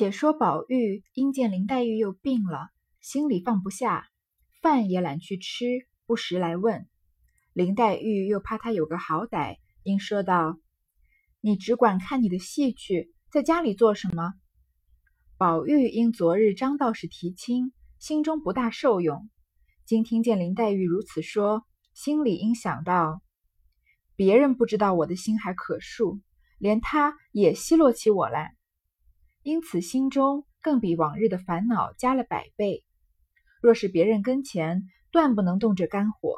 且说宝玉因见林黛玉又病了，心里放不下，饭也懒去吃，不时来问。林黛玉又怕他有个好歹，因说道：“你只管看你的戏去，在家里做什么？”宝玉因昨日张道士提亲，心中不大受用，今听见林黛玉如此说，心里应想到：别人不知道我的心还可恕，连他也奚落起我来。因此，心中更比往日的烦恼加了百倍。若是别人跟前，断不能动这肝火；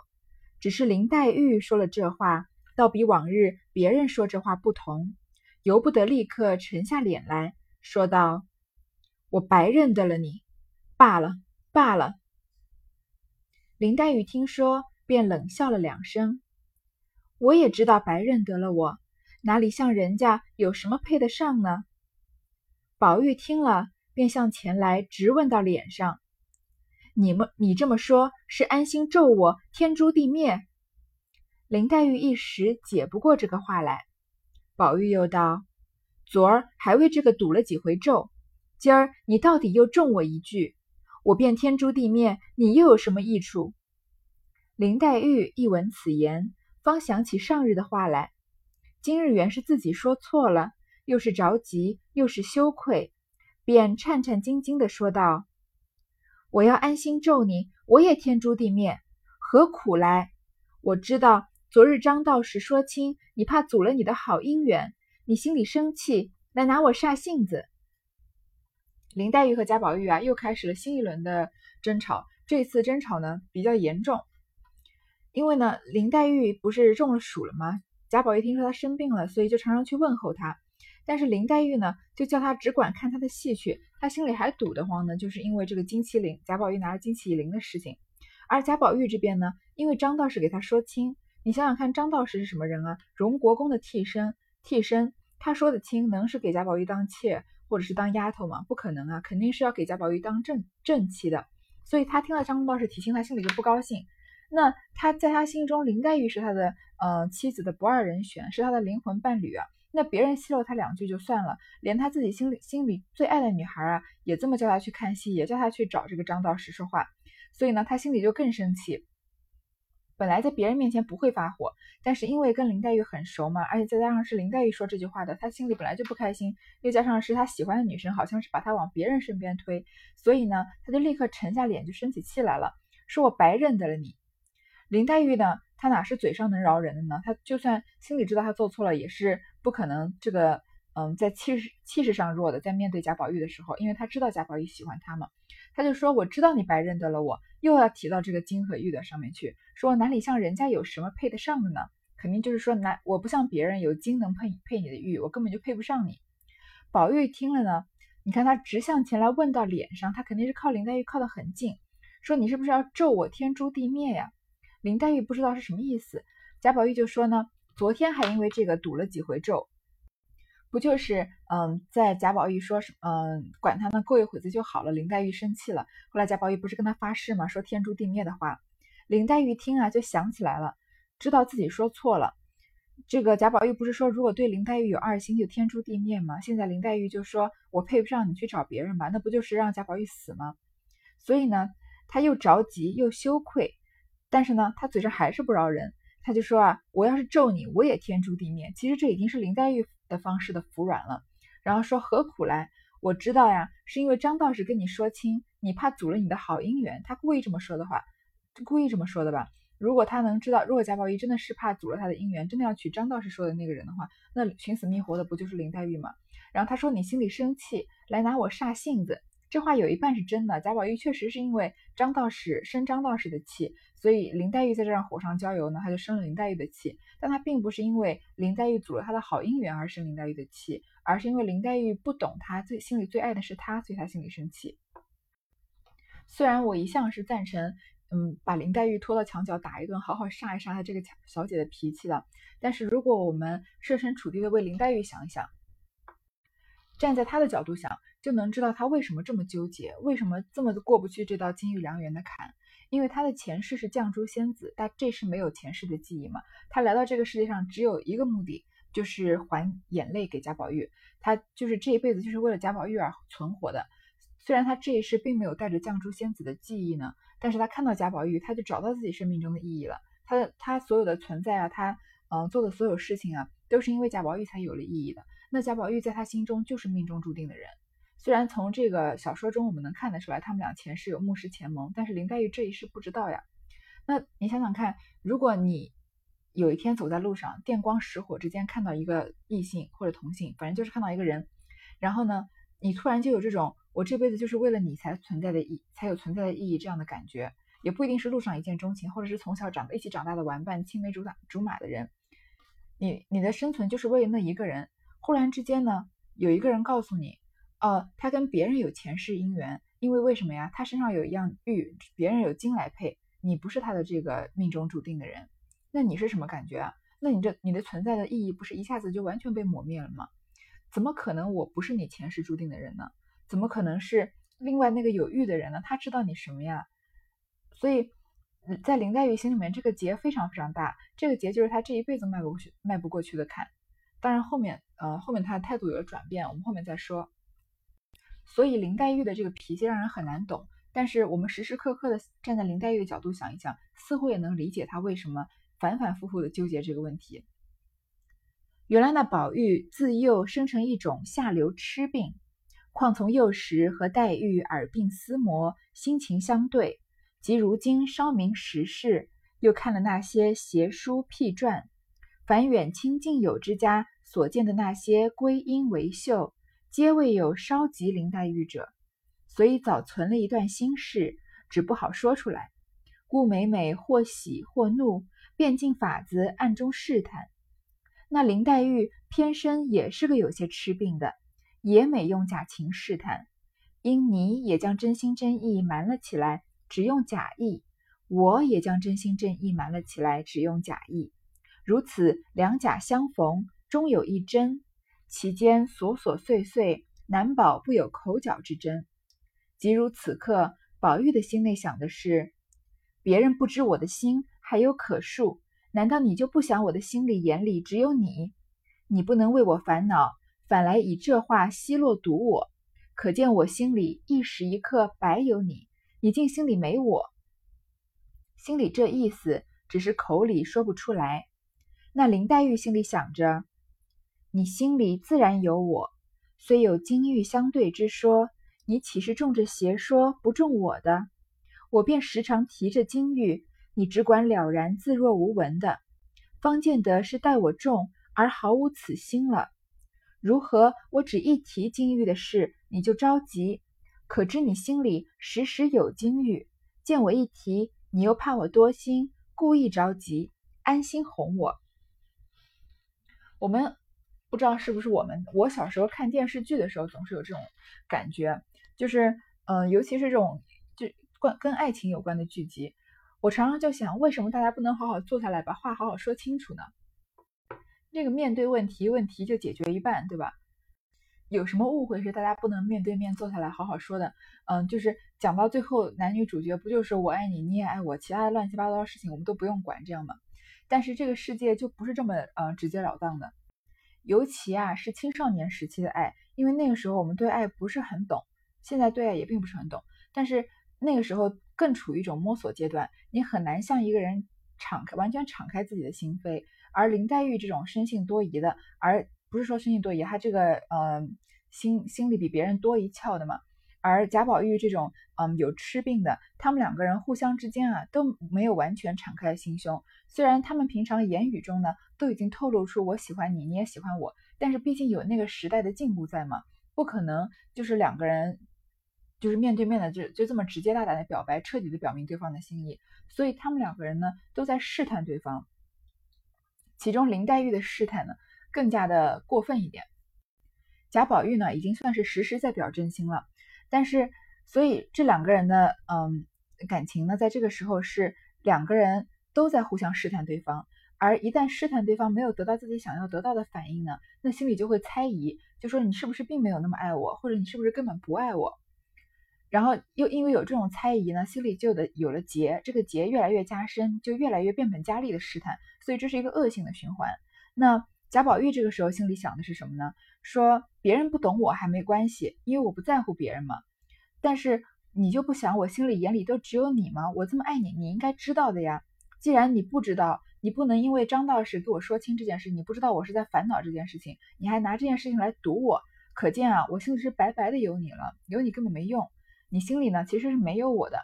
只是林黛玉说了这话，倒比往日别人说这话不同，由不得立刻沉下脸来说道：“我白认得了你，罢了，罢了。”林黛玉听说，便冷笑了两声：“我也知道白认得了我，哪里像人家有什么配得上呢？”宝玉听了，便向前来，直问到脸上：“你们，你这么说，是安心咒我天诛地灭？”林黛玉一时解不过这个话来。宝玉又道：“昨儿还为这个赌了几回咒，今儿你到底又中我一句，我便天诛地灭，你又有什么益处？”林黛玉一闻此言，方想起上日的话来，今日原是自己说错了。又是着急，又是羞愧，便颤颤兢兢地说道：“我要安心咒你，我也天诛地灭，何苦来？我知道昨日张道士说亲，你怕阻了你的好姻缘，你心里生气，来拿我煞性子。”林黛玉和贾宝玉啊，又开始了新一轮的争吵。这次争吵呢比较严重，因为呢林黛玉不是中了暑了吗？贾宝玉听说她生病了，所以就常常去问候她。但是林黛玉呢，就叫他只管看他的戏去，他心里还堵得慌呢，就是因为这个金麒麟贾宝玉拿着金麒麟的事情。而贾宝玉这边呢，因为张道士给他说亲，你想想看，张道士是什么人啊？荣国公的替身，替身，他说的亲，能是给贾宝玉当妾或者是当丫头吗？不可能啊，肯定是要给贾宝玉当正正妻的。所以他听了张道士提亲，他心里就不高兴。那他在他心中，林黛玉是他的呃妻子的不二人选，是他的灵魂伴侣啊。那别人奚落他两句就算了，连他自己心里心里最爱的女孩啊，也这么叫他去看戏，也叫他去找这个张道士说话，所以呢，他心里就更生气。本来在别人面前不会发火，但是因为跟林黛玉很熟嘛，而且再加上是林黛玉说这句话的，他心里本来就不开心，又加上是他喜欢的女生，好像是把他往别人身边推，所以呢，他就立刻沉下脸就生起气来了，说我白认得了你。林黛玉呢，她哪是嘴上能饶人的呢？她就算心里知道她做错了，也是。不可能，这个嗯，在气势气势上弱的，在面对贾宝玉的时候，因为他知道贾宝玉喜欢他嘛，他就说：“我知道你白认得了我。”又要提到这个金和玉的上面去，说哪里像人家有什么配得上的呢？肯定就是说，哪我不像别人有金能配配你的玉，我根本就配不上你。宝玉听了呢，你看他直向前来问到脸上，他肯定是靠林黛玉靠得很近，说你是不是要咒我天诛地灭呀？林黛玉不知道是什么意思，贾宝玉就说呢。昨天还因为这个赌了几回咒，不就是嗯，在贾宝玉说什嗯管他呢过一会子就好了。林黛玉生气了，后来贾宝玉不是跟他发誓吗？说天诛地灭的话。林黛玉听啊就想起来了，知道自己说错了。这个贾宝玉不是说如果对林黛玉有二心就天诛地灭吗？现在林黛玉就说我配不上你去找别人吧，那不就是让贾宝玉死吗？所以呢，他又着急又羞愧，但是呢，他嘴上还是不饶人。他就说啊，我要是咒你，我也天诛地灭。其实这已经是林黛玉的方式的服软了。然后说何苦来？我知道呀，是因为张道士跟你说亲，你怕阻了你的好姻缘。他故意这么说的话，故意这么说的吧？如果他能知道，如果贾宝玉真的是怕阻了他的姻缘，真的要娶张道士说的那个人的话，那寻死觅活的不就是林黛玉吗？然后他说你心里生气，来拿我煞性子。这话有一半是真的，贾宝玉确实是因为张道士生张道士的气，所以林黛玉在这让火上浇油呢，他就生了林黛玉的气。但他并不是因为林黛玉阻了他的好姻缘而生林黛玉的气，而是因为林黛玉不懂他，最心里最爱的是他，所以他心里生气。虽然我一向是赞成，嗯，把林黛玉拖到墙角打一顿，好好杀一杀她这个小姐的脾气的，但是如果我们设身处地的为林黛玉想一想，站在她的角度想。就能知道他为什么这么纠结，为什么这么过不去这道金玉良缘的坎？因为他的前世是绛珠仙子，但这是没有前世的记忆嘛。他来到这个世界上只有一个目的，就是还眼泪给贾宝玉，他就是这一辈子就是为了贾宝玉而存活的。虽然他这一世并没有带着绛珠仙子的记忆呢，但是他看到贾宝玉，他就找到自己生命中的意义了。他的他所有的存在啊，他嗯做的所有事情啊，都是因为贾宝玉才有了意义的。那贾宝玉在他心中就是命中注定的人。虽然从这个小说中我们能看得出来，他们俩前世有目视前盟，但是林黛玉这一世不知道呀。那你想想看，如果你有一天走在路上，电光石火之间看到一个异性或者同性，反正就是看到一个人，然后呢，你突然就有这种。我这辈子就是为了你才存在的意，才有存在的意义这样的感觉，也不一定是路上一见钟情，或者是从小长一起长大的玩伴、青梅竹马竹马的人。你你的生存就是为了那一个人。忽然之间呢，有一个人告诉你，哦，他跟别人有前世姻缘，因为为什么呀？他身上有一样玉，别人有金来配，你不是他的这个命中注定的人。那你是什么感觉啊？那你这你的存在的意义不是一下子就完全被抹灭了吗？怎么可能我不是你前世注定的人呢？怎么可能是另外那个有玉的人呢？他知道你什么呀？所以，在林黛玉心里面，这个结非常非常大。这个结就是她这一辈子迈不过去、迈不过去的坎。当然后面，呃，后面她的态度有了转变，我们后面再说。所以林黛玉的这个脾气让人很难懂。但是我们时时刻刻的站在林黛玉的角度想一想，似乎也能理解她为什么反反复复的纠结这个问题。原来那宝玉自幼生成一种下流痴病。况从幼时和黛玉耳鬓厮磨，心情相对，及如今稍明时事，又看了那些邪书僻传，凡远亲近友之家所见的那些归阴为秀，皆未有稍及林黛玉者，所以早存了一段心事，只不好说出来。故每每或喜或怒，便尽法子暗中试探。那林黛玉偏生也是个有些痴病的。也每用假情试探，因你也将真心真意瞒了起来，只用假意；我也将真心真意瞒了起来，只用假意。如此两假相逢，终有一真，其间琐琐碎碎，难保不有口角之争。即如此刻，宝玉的心内想的是：别人不知我的心还有可恕，难道你就不想我的心里眼里只有你？你不能为我烦恼。反来以这话奚落堵我，可见我心里一时一刻白有你，你竟心里没我。心里这意思只是口里说不出来。那林黛玉心里想着，你心里自然有我，虽有金玉相对之说，你岂是中着邪说不中我的？我便时常提着金玉，你只管了然自若无闻的，方见得是待我重而毫无此心了。如何？我只一提金玉的事，你就着急，可知你心里时时有金玉。见我一提，你又怕我多心，故意着急，安心哄我。我们不知道是不是我们，我小时候看电视剧的时候，总是有这种感觉，就是，嗯，尤其是这种就关跟爱情有关的剧集，我常常就想，为什么大家不能好好坐下来，把话好好说清楚呢？那个面对问题，问题就解决一半，对吧？有什么误会是大家不能面对面坐下来好好说的？嗯，就是讲到最后，男女主角不就是我爱你，你也爱我，其他的乱七八糟的事情我们都不用管，这样吗？但是这个世界就不是这么呃直截了当的，尤其啊是青少年时期的爱，因为那个时候我们对爱不是很懂，现在对爱也并不是很懂，但是那个时候更处于一种摸索阶段，你很难向一个人敞开，完全敞开自己的心扉。而林黛玉这种生性多疑的，而不是说生性多疑，她这个呃心心里比别人多一窍的嘛。而贾宝玉这种嗯有痴病的，他们两个人互相之间啊都没有完全敞开心胸。虽然他们平常言语中呢都已经透露出我喜欢你，你也喜欢我，但是毕竟有那个时代的进步在嘛，不可能就是两个人就是面对面的就就这么直接大胆的表白，彻底的表明对方的心意。所以他们两个人呢都在试探对方。其中林黛玉的试探呢，更加的过分一点。贾宝玉呢，已经算是时时在表真心了，但是，所以这两个人的嗯感情呢，在这个时候是两个人都在互相试探对方，而一旦试探对方没有得到自己想要得到的反应呢，那心里就会猜疑，就说你是不是并没有那么爱我，或者你是不是根本不爱我。然后又因为有这种猜疑呢，心里就的有了结，这个结越来越加深，就越来越变本加厉的试探，所以这是一个恶性的循环。那贾宝玉这个时候心里想的是什么呢？说别人不懂我还没关系，因为我不在乎别人嘛。但是你就不想我心里眼里都只有你吗？我这么爱你，你应该知道的呀。既然你不知道，你不能因为张道士给我说清这件事，你不知道我是在烦恼这件事情，你还拿这件事情来堵我，可见啊，我心里是白白的有你了，有你根本没用。你心里呢其实是没有我的。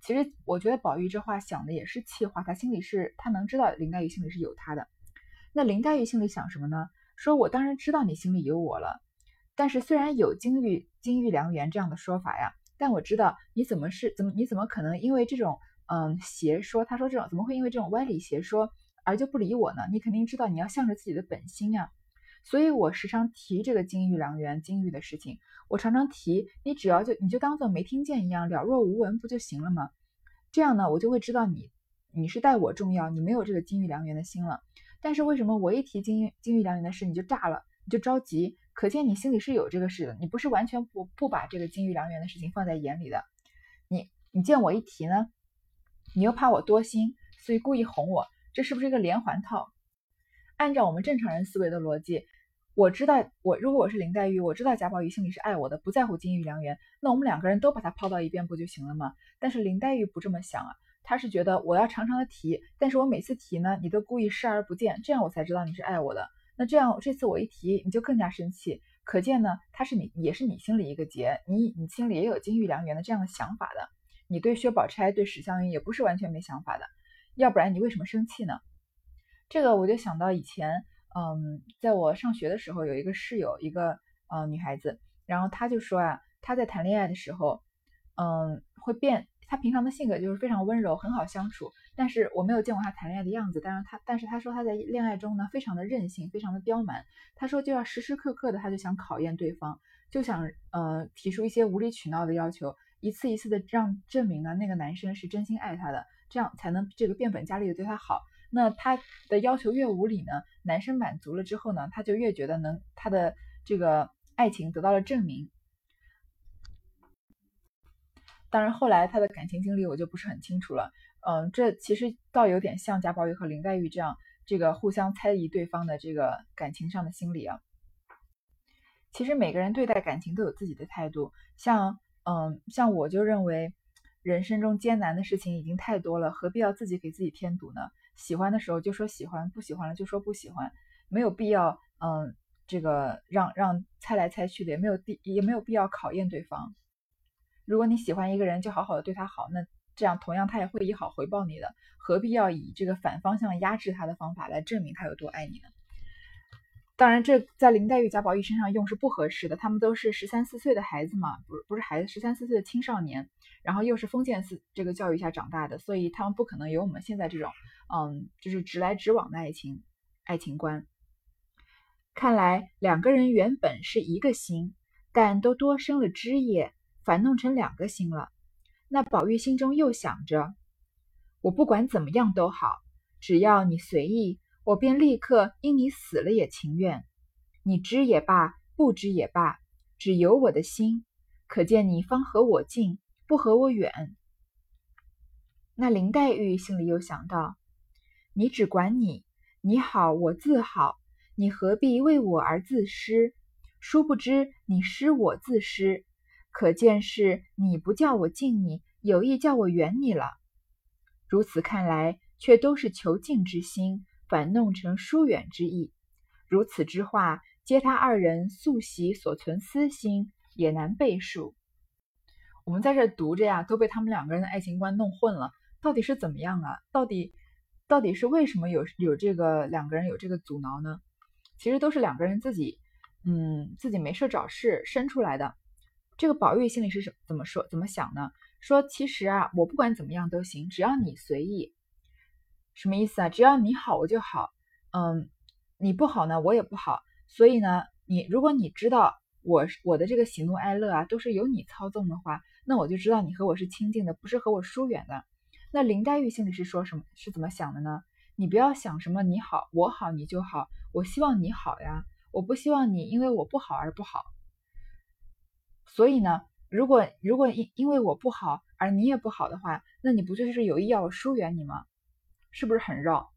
其实我觉得宝玉这话想的也是气话，他心里是他能知道林黛玉心里是有他的。那林黛玉心里想什么呢？说我当然知道你心里有我了，但是虽然有金玉金玉良缘这样的说法呀，但我知道你怎么是怎么你怎么可能因为这种嗯邪说，他说这种怎么会因为这种歪理邪说而就不理我呢？你肯定知道你要向着自己的本心呀，所以我时常提这个金玉良缘金玉的事情，我常常提，你只要就你就当做没听见一样了若无闻不就行了吗？这样呢，我就会知道你你是待我重要，你没有这个金玉良缘的心了。但是为什么我一提金玉金玉良缘的事你就炸了，你就着急？可见你心里是有这个事的，你不是完全不不把这个金玉良缘的事情放在眼里的。你你见我一提呢，你又怕我多心，所以故意哄我，这是不是一个连环套？按照我们正常人思维的逻辑，我知道我如果我是林黛玉，我知道贾宝玉心里是爱我的，不在乎金玉良缘，那我们两个人都把他抛到一边不就行了吗？但是林黛玉不这么想啊。他是觉得我要常常的提，但是我每次提呢，你都故意视而不见，这样我才知道你是爱我的。那这样这次我一提，你就更加生气，可见呢，他是你也是你心里一个结，你你心里也有金玉良缘的这样的想法的。你对薛宝钗、对史湘云也不是完全没想法的，要不然你为什么生气呢？这个我就想到以前，嗯，在我上学的时候，有一个室友，一个呃女孩子，然后她就说啊，她在谈恋爱的时候，嗯，会变。他平常的性格就是非常温柔，很好相处。但是我没有见过他谈恋爱的样子。但是他，但是他说他在恋爱中呢，非常的任性，非常的刁蛮。他说就要时时刻刻的，他就想考验对方，就想呃提出一些无理取闹的要求，一次一次的让证明呢那个男生是真心爱他的，这样才能这个变本加厉的对他好。那他的要求越无理呢，男生满足了之后呢，他就越觉得能他的这个爱情得到了证明。当然，后来他的感情经历我就不是很清楚了。嗯，这其实倒有点像贾宝玉和林黛玉这样，这个互相猜疑对方的这个感情上的心理啊。其实每个人对待感情都有自己的态度。像，嗯，像我就认为，人生中艰难的事情已经太多了，何必要自己给自己添堵呢？喜欢的时候就说喜欢，不喜欢了就说不喜欢，没有必要，嗯，这个让让猜来猜去的，也没有必也没有必要考验对方。如果你喜欢一个人，就好好的对他好，那这样同样他也会以好回报你的，何必要以这个反方向压制他的方法来证明他有多爱你呢？当然，这在林黛玉、贾宝玉身上用是不合适的，他们都是十三四岁的孩子嘛，不不是孩子，十三四岁的青少年，然后又是封建四这个教育下长大的，所以他们不可能有我们现在这种，嗯，就是直来直往的爱情爱情观。看来两个人原本是一个心，但都多生了枝叶。反弄成两个心了，那宝玉心中又想着：我不管怎么样都好，只要你随意，我便立刻因你死了也情愿。你知也罢，不知也罢，只有我的心，可见你方和我近，不和我远。那林黛玉心里又想到：你只管你，你好我自好，你何必为我而自失？殊不知你失我自失。可见是你不叫我敬你，有意叫我远你了。如此看来，却都是求敬之心，反弄成疏远之意。如此之话，皆他二人素习所存私心，也难背数。我们在这读着呀，都被他们两个人的爱情观弄混了。到底是怎么样啊？到底到底是为什么有有这个两个人有这个阻挠呢？其实都是两个人自己，嗯，自己没事找事生出来的。这个宝玉心里是什怎么说怎么想呢？说其实啊，我不管怎么样都行，只要你随意。什么意思啊？只要你好我就好，嗯，你不好呢我也不好。所以呢，你如果你知道我我的这个喜怒哀乐啊都是由你操纵的话，那我就知道你和我是亲近的，不是和我疏远的。那林黛玉心里是说什么？是怎么想的呢？你不要想什么你好我好你就好，我希望你好呀，我不希望你因为我不好而不好。所以呢，如果如果因因为我不好而你也不好的话，那你不就是有意要疏远你吗？是不是很绕？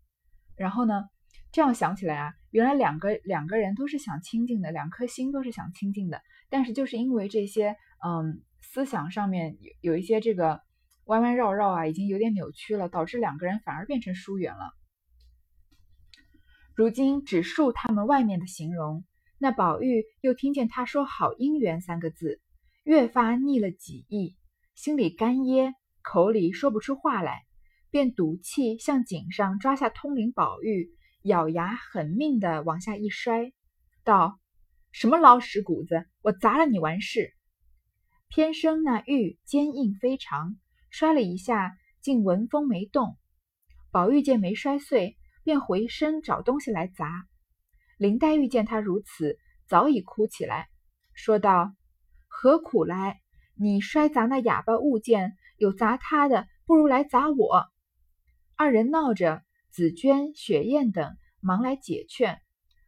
然后呢，这样想起来啊，原来两个两个人都是想亲近的，两颗心都是想亲近的，但是就是因为这些嗯思想上面有有一些这个弯弯绕绕啊，已经有点扭曲了，导致两个人反而变成疏远了。如今只述他们外面的形容，那宝玉又听见他说“好姻缘”三个字，越发腻了几意，心里干噎，口里说不出话来，便赌气向井上抓下通灵宝玉。咬牙狠命地往下一摔，道：“什么老屎谷子，我砸了你完事。”偏生那玉坚硬非常，摔了一下，竟纹风没动。宝玉见没摔碎，便回身找东西来砸。林黛玉见他如此，早已哭起来，说道：“何苦来？你摔砸那哑巴物件，有砸他的，不如来砸我。”二人闹着。紫娟、雪雁等忙来解劝，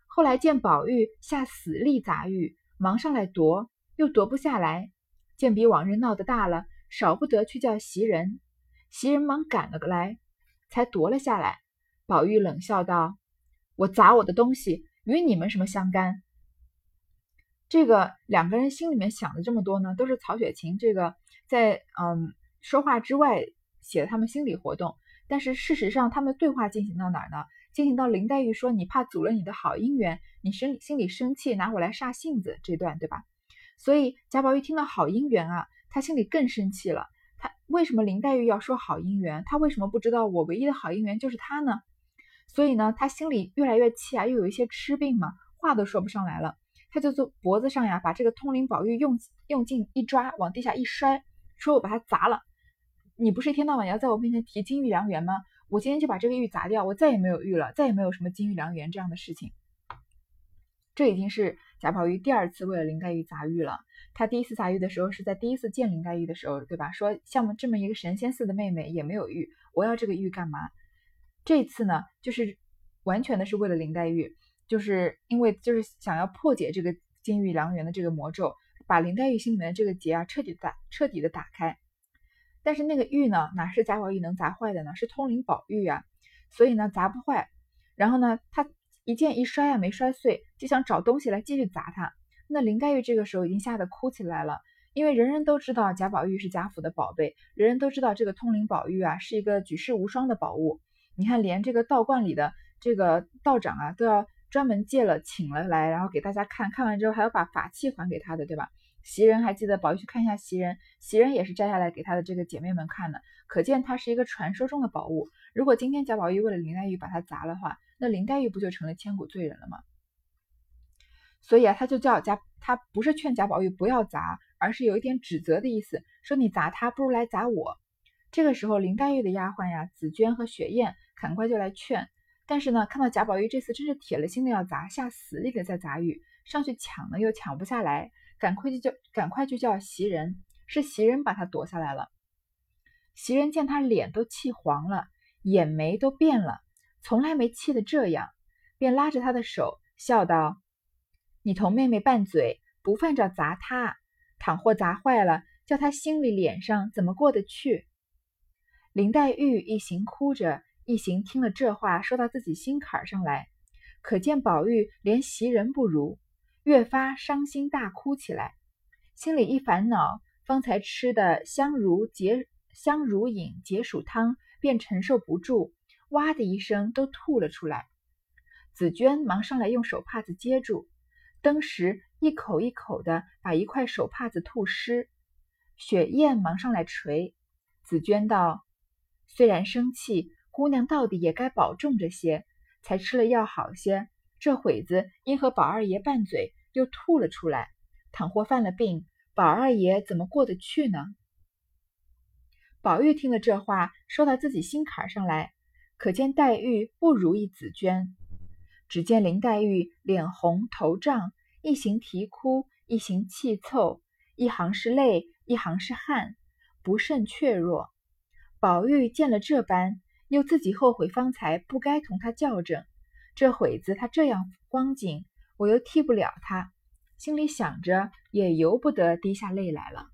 后来见宝玉下死力砸玉，忙上来夺，又夺不下来。见比往日闹得大了，少不得去叫袭人。袭人忙赶了来，才夺了下来。宝玉冷笑道：“我砸我的东西，与你们什么相干？”这个两个人心里面想的这么多呢，都是曹雪芹这个在嗯说话之外写的他们心理活动。但是事实上，他们对话进行到哪儿呢？进行到林黛玉说：“你怕阻了你的好姻缘，你生心里生气，拿我来煞性子。”这段对吧？所以贾宝玉听到好姻缘啊，他心里更生气了。他为什么林黛玉要说好姻缘？他为什么不知道我唯一的好姻缘就是他呢？所以呢，他心里越来越气啊，又有一些痴病嘛，话都说不上来了。他就从脖子上呀，把这个通灵宝玉用用劲一抓，往地下一摔，说我把它砸了。你不是一天到晚要在我面前提金玉良缘吗？我今天就把这个玉砸掉，我再也没有玉了，再也没有什么金玉良缘这样的事情。这已经是贾宝玉第二次为了林黛玉砸玉了。他第一次砸玉的时候是在第一次见林黛玉的时候，对吧？说像我这么一个神仙似的妹妹也没有玉，我要这个玉干嘛？这次呢，就是完全的是为了林黛玉，就是因为就是想要破解这个金玉良缘的这个魔咒，把林黛玉心里面的这个结啊彻底打彻底的打开。但是那个玉呢，哪是贾宝玉能砸坏的呢？是通灵宝玉啊，所以呢砸不坏。然后呢，他一剑一摔啊，没摔碎，就想找东西来继续砸他。那林黛玉这个时候已经吓得哭起来了，因为人人都知道贾宝玉是贾府的宝贝，人人都知道这个通灵宝玉啊是一个举世无双的宝物。你看，连这个道观里的这个道长啊，都要专门借了请了来，然后给大家看看完之后，还要把法器还给他的，对吧？袭人还记得宝玉去看一下袭人，袭人也是摘下来给他的这个姐妹们看的，可见它是一个传说中的宝物。如果今天贾宝玉为了林黛玉把它砸了话，那林黛玉不就成了千古罪人了吗？所以啊，他就叫贾，他不是劝贾宝玉不要砸，而是有一点指责的意思，说你砸他不如来砸我。这个时候，林黛玉的丫鬟呀，紫娟和雪雁赶快就来劝，但是呢，看到贾宝玉这次真是铁了心的要砸，下死力的在砸玉，上去抢呢又抢不下来。赶快就叫，赶快就叫袭人，是袭人把他夺下来了。袭人见他脸都气黄了，眼眉都变了，从来没气得这样，便拉着他的手，笑道：“你同妹妹拌嘴，不犯着砸他，倘或砸坏了，叫他心里脸上怎么过得去？”林黛玉一行哭着，一行听了这话，说到自己心坎上来，可见宝玉连袭人不如。越发伤心大哭起来，心里一烦恼，方才吃的香如解香如饮解暑汤，便承受不住，哇的一声都吐了出来。紫娟忙上来用手帕子接住，登时一口一口的把一块手帕子吐湿。雪雁忙上来捶，紫娟道：“虽然生气，姑娘到底也该保重着些，才吃了药好些。这会子因和宝二爷拌嘴。”又吐了出来，倘或犯了病，宝二爷怎么过得去呢？宝玉听了这话，说到自己心坎上来，可见黛玉不如意紫娟。只见林黛玉脸红头胀，一行啼哭，一行气凑，一行是泪，一行是汗，不甚怯弱。宝玉见了这般，又自己后悔方才不该同他较正，这会子他这样光景。我又替不了他，心里想着，也由不得滴下泪来了。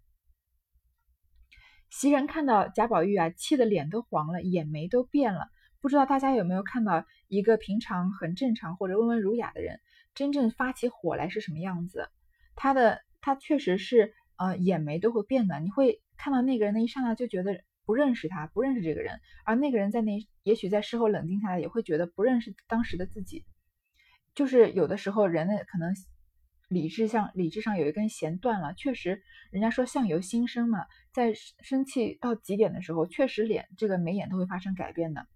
袭人看到贾宝玉啊，气得脸都黄了，眼眉都变了，不知道大家有没有看到一个平常很正常或者温文儒雅的人，真正发起火来是什么样子？他的他确实是呃眼眉都会变的，你会看到那个人的一上来就觉得不认识他，不认识这个人，而那个人在那也许在事后冷静下来也会觉得不认识当时的自己。就是有的时候人呢可能理智上理智上有一根弦断了，确实人家说相由心生嘛，在生气到极点的时候，确实脸这个眉眼都会发生改变的。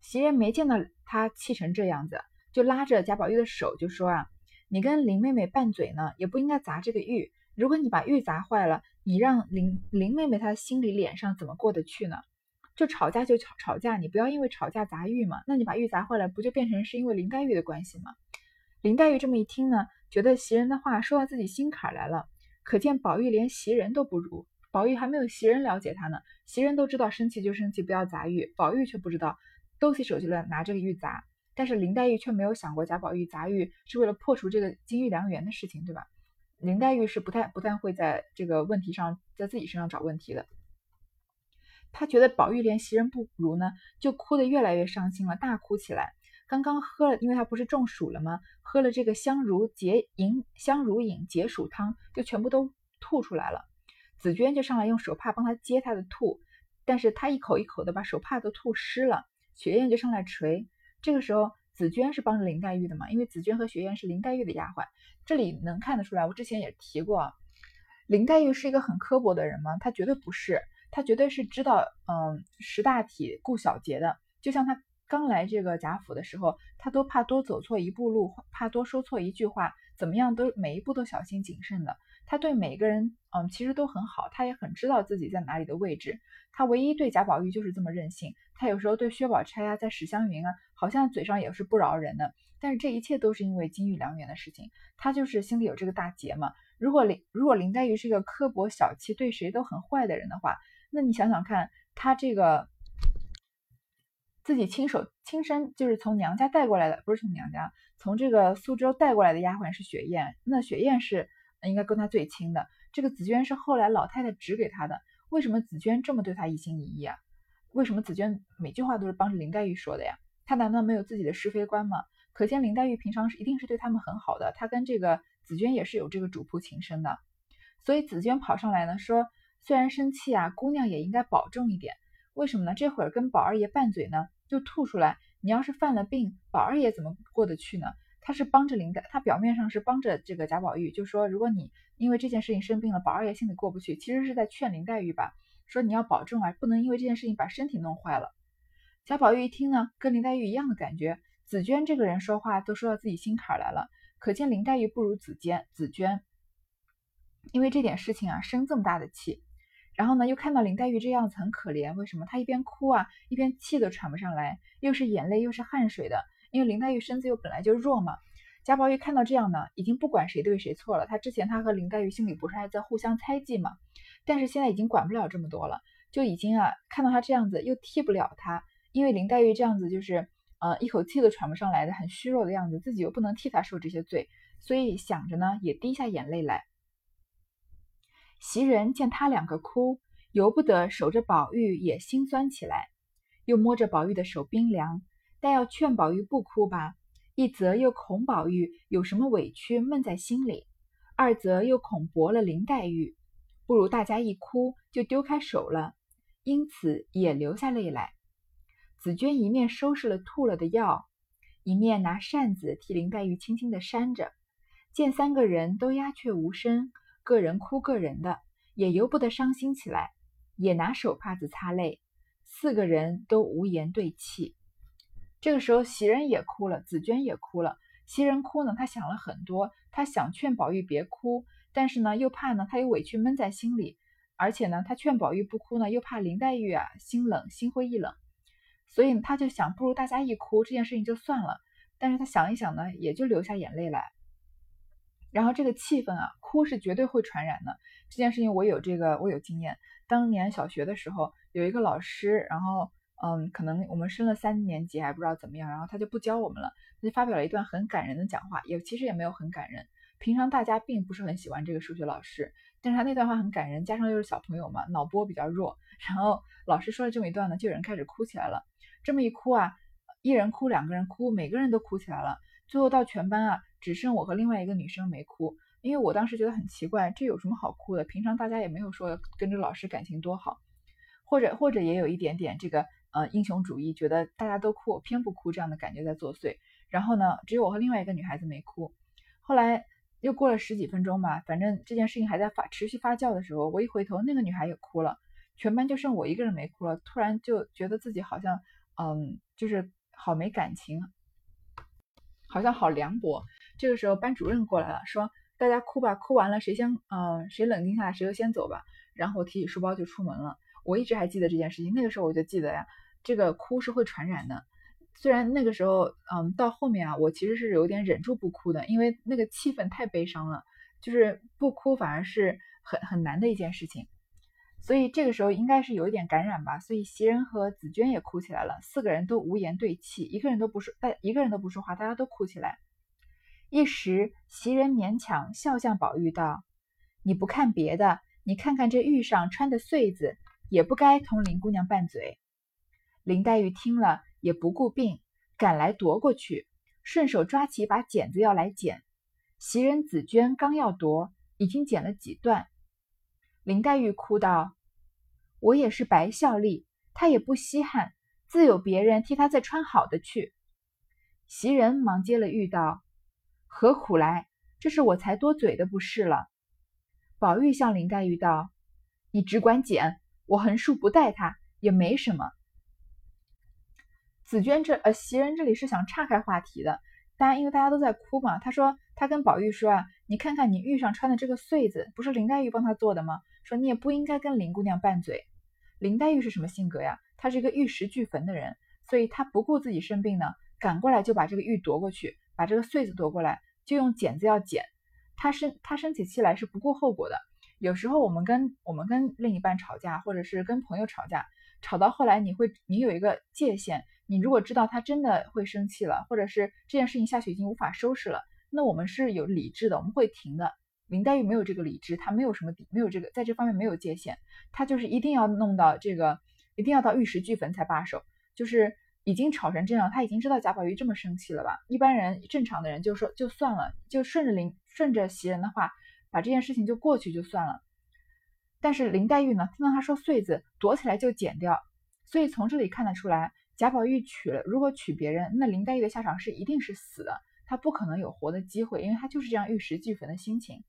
袭人没见到他气成这样子，就拉着贾宝玉的手就说啊，你跟林妹妹拌嘴呢，也不应该砸这个玉。如果你把玉砸坏了，你让林林妹妹她心里脸上怎么过得去呢？就吵架就吵吵架，你不要因为吵架砸玉嘛。那你把玉砸坏了，不就变成是因为林黛玉的关系吗？林黛玉这么一听呢，觉得袭人的话说到自己心坎来了。可见宝玉连袭人都不如，宝玉还没有袭人了解他呢。袭人都知道生气就生气，不要砸玉，宝玉却不知道，都起手就来拿这个玉砸。但是林黛玉却没有想过贾宝玉砸玉是为了破除这个金玉良缘的事情，对吧？林黛玉是不太不太会在这个问题上在自己身上找问题的。他觉得宝玉连袭人不如呢，就哭得越来越伤心了，大哭起来。刚刚喝了，因为他不是中暑了吗？喝了这个香如解饮香如饮解暑汤，就全部都吐出来了。紫娟就上来用手帕帮他接他的吐，但是他一口一口的把手帕都吐湿了。雪雁就上来捶。这个时候，紫娟是帮着林黛玉的嘛？因为紫娟和雪雁是林黛玉的丫鬟。这里能看得出来，我之前也提过，林黛玉是一个很刻薄的人吗？她绝对不是。她绝对是知道，嗯，识大体、顾小节的。就像她刚来这个贾府的时候，她都怕多走错一步路，怕多说错一句话，怎么样都每一步都小心谨慎的。他对每个人，嗯，其实都很好，他也很知道自己在哪里的位置。他唯一对贾宝玉就是这么任性。他有时候对薛宝钗啊，在史湘云啊，好像嘴上也是不饶人的。但是这一切都是因为金玉良缘的事情，他就是心里有这个大结嘛。如果林如果林黛玉是一个刻薄小气、对谁都很坏的人的话，那你想想看，他这个自己亲手亲身就是从娘家带过来的，不是从娘家，从这个苏州带过来的丫鬟是雪雁，那雪雁是应该跟他最亲的。这个紫娟是后来老太太指给他的，为什么紫娟这么对他一心一意啊？为什么紫娟每句话都是帮着林黛玉说的呀？他难道没有自己的是非观吗？可见林黛玉平常是一定是对他们很好的，她跟这个紫娟也是有这个主仆情深的。所以紫娟跑上来呢，说。虽然生气啊，姑娘也应该保重一点。为什么呢？这会儿跟宝二爷拌嘴呢，就吐出来。你要是犯了病，宝二爷怎么过得去呢？他是帮着林黛，他表面上是帮着这个贾宝玉，就说如果你因为这件事情生病了，宝二爷心里过不去，其实是在劝林黛玉吧，说你要保重啊，不能因为这件事情把身体弄坏了。贾宝玉一听呢，跟林黛玉一样的感觉。紫娟这个人说话都说到自己心坎来了，可见林黛玉不如紫娟。紫娟因为这点事情啊，生这么大的气。然后呢，又看到林黛玉这样子很可怜，为什么？她一边哭啊，一边气都喘不上来，又是眼泪又是汗水的。因为林黛玉身子又本来就弱嘛。贾宝玉看到这样呢，已经不管谁对谁错了。他之前他和林黛玉心里不是还在互相猜忌嘛？但是现在已经管不了这么多了，就已经啊看到他这样子又替不了他，因为林黛玉这样子就是呃一口气都喘不上来的很虚弱的样子，自己又不能替他受这些罪，所以想着呢也滴下眼泪来。袭人见他两个哭，由不得守着宝玉也心酸起来，又摸着宝玉的手冰凉，但要劝宝玉不哭吧，一则又恐宝玉有什么委屈闷在心里，二则又恐驳了林黛玉，不如大家一哭就丢开手了，因此也流下泪来。紫娟一面收拾了吐了的药，一面拿扇子替林黛玉轻轻的扇着，见三个人都鸦雀无声。个人哭个人的，也由不得伤心起来，也拿手帕子擦泪，四个人都无言对泣。这个时候，袭人也哭了，紫娟也哭了。袭人哭呢，她想了很多，她想劝宝玉别哭，但是呢，又怕呢，她有委屈闷在心里，而且呢，她劝宝玉不哭呢，又怕林黛玉啊心冷，心灰意冷，所以他就想，不如大家一哭，这件事情就算了。但是他想一想呢，也就流下眼泪来。然后这个气氛啊，哭是绝对会传染的。这件事情我有这个，我有经验。当年小学的时候，有一个老师，然后嗯，可能我们升了三年级还不知道怎么样，然后他就不教我们了，他就发表了一段很感人的讲话，也其实也没有很感人。平常大家并不是很喜欢这个数学老师，但是他那段话很感人，加上又是小朋友嘛，脑波比较弱，然后老师说了这么一段呢，就有人开始哭起来了。这么一哭啊，一人哭，两个人哭，每个人都哭起来了。最后到全班啊，只剩我和另外一个女生没哭，因为我当时觉得很奇怪，这有什么好哭的？平常大家也没有说跟着老师感情多好，或者或者也有一点点这个呃英雄主义，觉得大家都哭，我偏不哭这样的感觉在作祟。然后呢，只有我和另外一个女孩子没哭。后来又过了十几分钟吧，反正这件事情还在发持续发酵的时候，我一回头，那个女孩也哭了，全班就剩我一个人没哭了。突然就觉得自己好像嗯，就是好没感情。好像好凉薄。这个时候班主任过来了，说大家哭吧，哭完了谁先嗯谁冷静下来谁就先走吧。然后我提起书包就出门了。我一直还记得这件事情，那个时候我就记得呀，这个哭是会传染的。虽然那个时候嗯到后面啊，我其实是有点忍住不哭的，因为那个气氛太悲伤了，就是不哭反而是很很难的一件事情。所以这个时候应该是有一点感染吧，所以袭人和紫娟也哭起来了，四个人都无言对泣，一个人都不说，大一个人都不说话，大家都哭起来。一时袭人勉强笑向宝玉道：“你不看别的，你看看这玉上穿的穗子，也不该同林姑娘拌嘴。”林黛玉听了也不顾病，赶来夺过去，顺手抓起一把剪子要来剪。袭人、紫娟刚要夺，已经剪了几段。林黛玉哭道：“我也是白孝利，他也不稀罕，自有别人替他再穿好的去。”袭人忙接了玉道：“何苦来？这是我才多嘴的不是了。”宝玉向林黛玉道：“你只管剪，我横竖不带他也没什么。”紫娟这呃，袭人这里是想岔开话题的，大家因为大家都在哭嘛，她说她跟宝玉说啊：“你看看你玉上穿的这个穗子，不是林黛玉帮她做的吗？”说你也不应该跟林姑娘拌嘴。林黛玉是什么性格呀？她是一个玉石俱焚的人，所以她不顾自己生病呢，赶过来就把这个玉夺过去，把这个穗子夺过来，就用剪子要剪。她生她生起气来是不顾后果的。有时候我们跟我们跟另一半吵架，或者是跟朋友吵架，吵到后来你会你有一个界限，你如果知道他真的会生气了，或者是这件事情下去已经无法收拾了，那我们是有理智的，我们会停的。林黛玉没有这个理智，她没有什么底，没有这个在这方面没有界限，她就是一定要弄到这个，一定要到玉石俱焚才罢手。就是已经吵成这样，她已经知道贾宝玉这么生气了吧？一般人正常的人就说就算了，就顺着林顺着袭人的话，把这件事情就过去就算了。但是林黛玉呢，听到他说穗子，躲起来就剪掉。所以从这里看得出来，贾宝玉娶了，如果娶别人，那林黛玉的下场是一定是死的，她不可能有活的机会，因为她就是这样玉石俱焚的心情。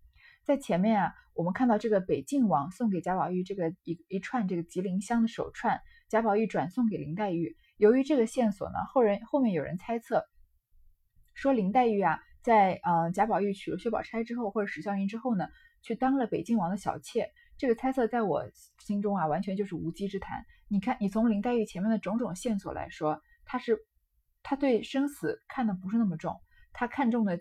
在前面啊，我们看到这个北静王送给贾宝玉这个一一串这个吉林香的手串，贾宝玉转送给林黛玉。由于这个线索呢，后人后面有人猜测说林黛玉啊，在呃贾宝玉娶了薛宝钗之后，或者史湘云之后呢，去当了北静王的小妾。这个猜测在我心中啊，完全就是无稽之谈。你看，你从林黛玉前面的种种线索来说，她是她对生死看的不是那么重，她看重的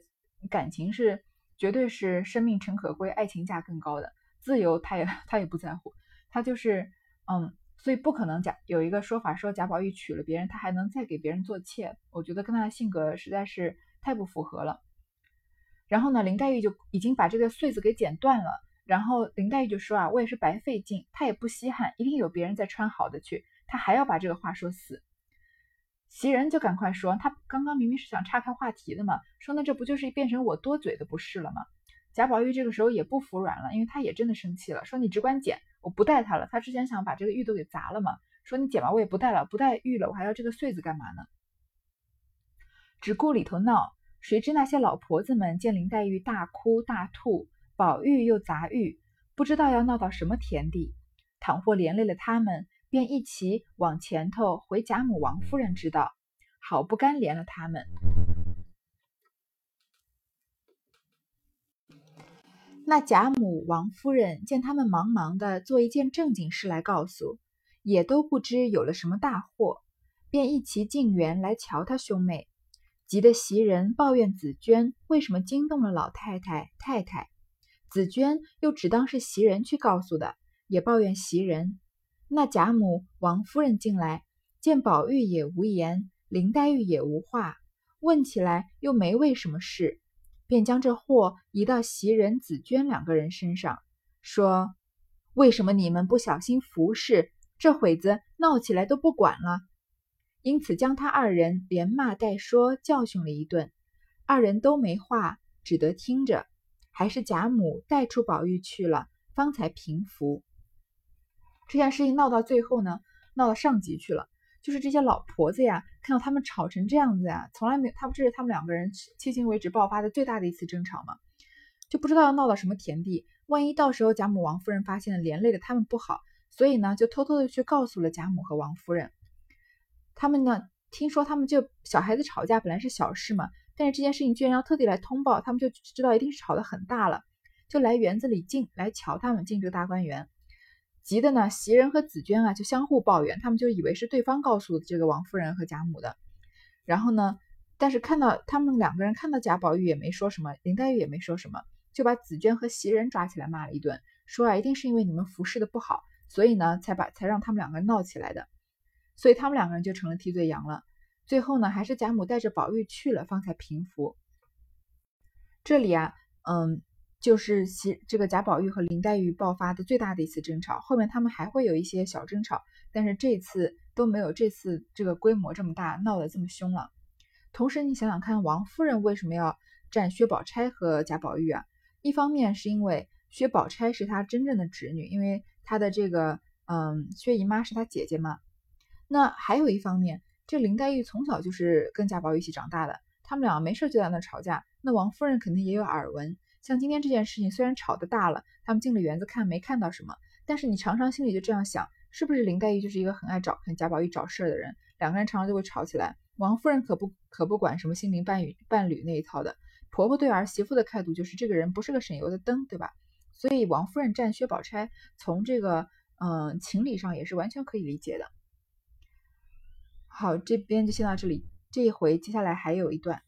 感情是。绝对是生命诚可贵，爱情价更高的自由，他也他也不在乎，他就是嗯，所以不可能贾有一个说法说贾宝玉娶了别人，他还能再给别人做妾，我觉得跟他的性格实在是太不符合了。然后呢，林黛玉就已经把这个穗子给剪断了，然后林黛玉就说啊，我也是白费劲，他也不稀罕，一定有别人再穿好的去，他还要把这个话说死。袭人就赶快说：“他刚刚明明是想岔开话题的嘛，说那这不就是变成我多嘴的不是了吗？”贾宝玉这个时候也不服软了，因为他也真的生气了，说：“你只管捡，我不带他了。”他之前想把这个玉都给砸了嘛，说：“你捡吧，我也不带了，不带玉了，我还要这个穗子干嘛呢？”只顾里头闹，谁知那些老婆子们见林黛玉大哭大吐，宝玉又砸玉，不知道要闹到什么田地，倘或连累了他们。便一齐往前头回贾母、王夫人知道，好不甘连了他们。那贾母、王夫人见他们忙忙的做一件正经事来告诉，也都不知有了什么大祸，便一齐进园来瞧他兄妹，急得袭人抱怨紫娟为什么惊动了老太太、太太，紫娟又只当是袭人去告诉的，也抱怨袭人。那贾母、王夫人进来，见宝玉也无言，林黛玉也无话，问起来又没为什么事，便将这祸移到袭人、紫娟两个人身上，说：“为什么你们不小心服侍，这会子闹起来都不管了？”因此将他二人连骂带说教训了一顿，二人都没话，只得听着。还是贾母带出宝玉去了，方才平服。这件事情闹到最后呢，闹到上级去了。就是这些老婆子呀，看到他们吵成这样子呀，从来没有，他不这是他们两个人迄今为止爆发的最大的一次争吵吗？就不知道要闹到什么田地。万一到时候贾母、王夫人发现了，连累了他们不好，所以呢，就偷偷的去告诉了贾母和王夫人。他们呢，听说他们就小孩子吵架本来是小事嘛，但是这件事情居然要特地来通报，他们就知道一定是吵得很大了，就来园子里进来瞧他们进这个大观园。急的呢，袭人和紫娟啊就相互抱怨，他们就以为是对方告诉这个王夫人和贾母的。然后呢，但是看到他们两个人看到贾宝玉也没说什么，林黛玉也没说什么，就把紫娟和袭人抓起来骂了一顿，说啊，一定是因为你们服侍的不好，所以呢才把才让他们两个人闹起来的。所以他们两个人就成了替罪羊了。最后呢，还是贾母带着宝玉去了，方才平服。这里啊，嗯。就是其这个贾宝玉和林黛玉爆发的最大的一次争吵，后面他们还会有一些小争吵，但是这次都没有这次这个规模这么大，闹得这么凶了。同时，你想想看，王夫人为什么要站薛宝钗和贾宝玉啊？一方面是因为薛宝钗是她真正的侄女，因为她的这个嗯薛姨妈是她姐姐嘛。那还有一方面，这林黛玉从小就是跟贾宝玉一起长大的，他们俩没事就在那吵架，那王夫人肯定也有耳闻。像今天这件事情，虽然吵得大了，他们进了园子看没看到什么，但是你常常心里就这样想，是不是林黛玉就是一个很爱找跟贾宝玉找事儿的人？两个人常常就会吵起来。王夫人可不可不管什么心灵伴侣伴侣那一套的，婆婆对儿媳妇的态度就是这个人不是个省油的灯，对吧？所以王夫人站薛宝钗，从这个嗯情理上也是完全可以理解的。好，这边就先到这里，这一回接下来还有一段。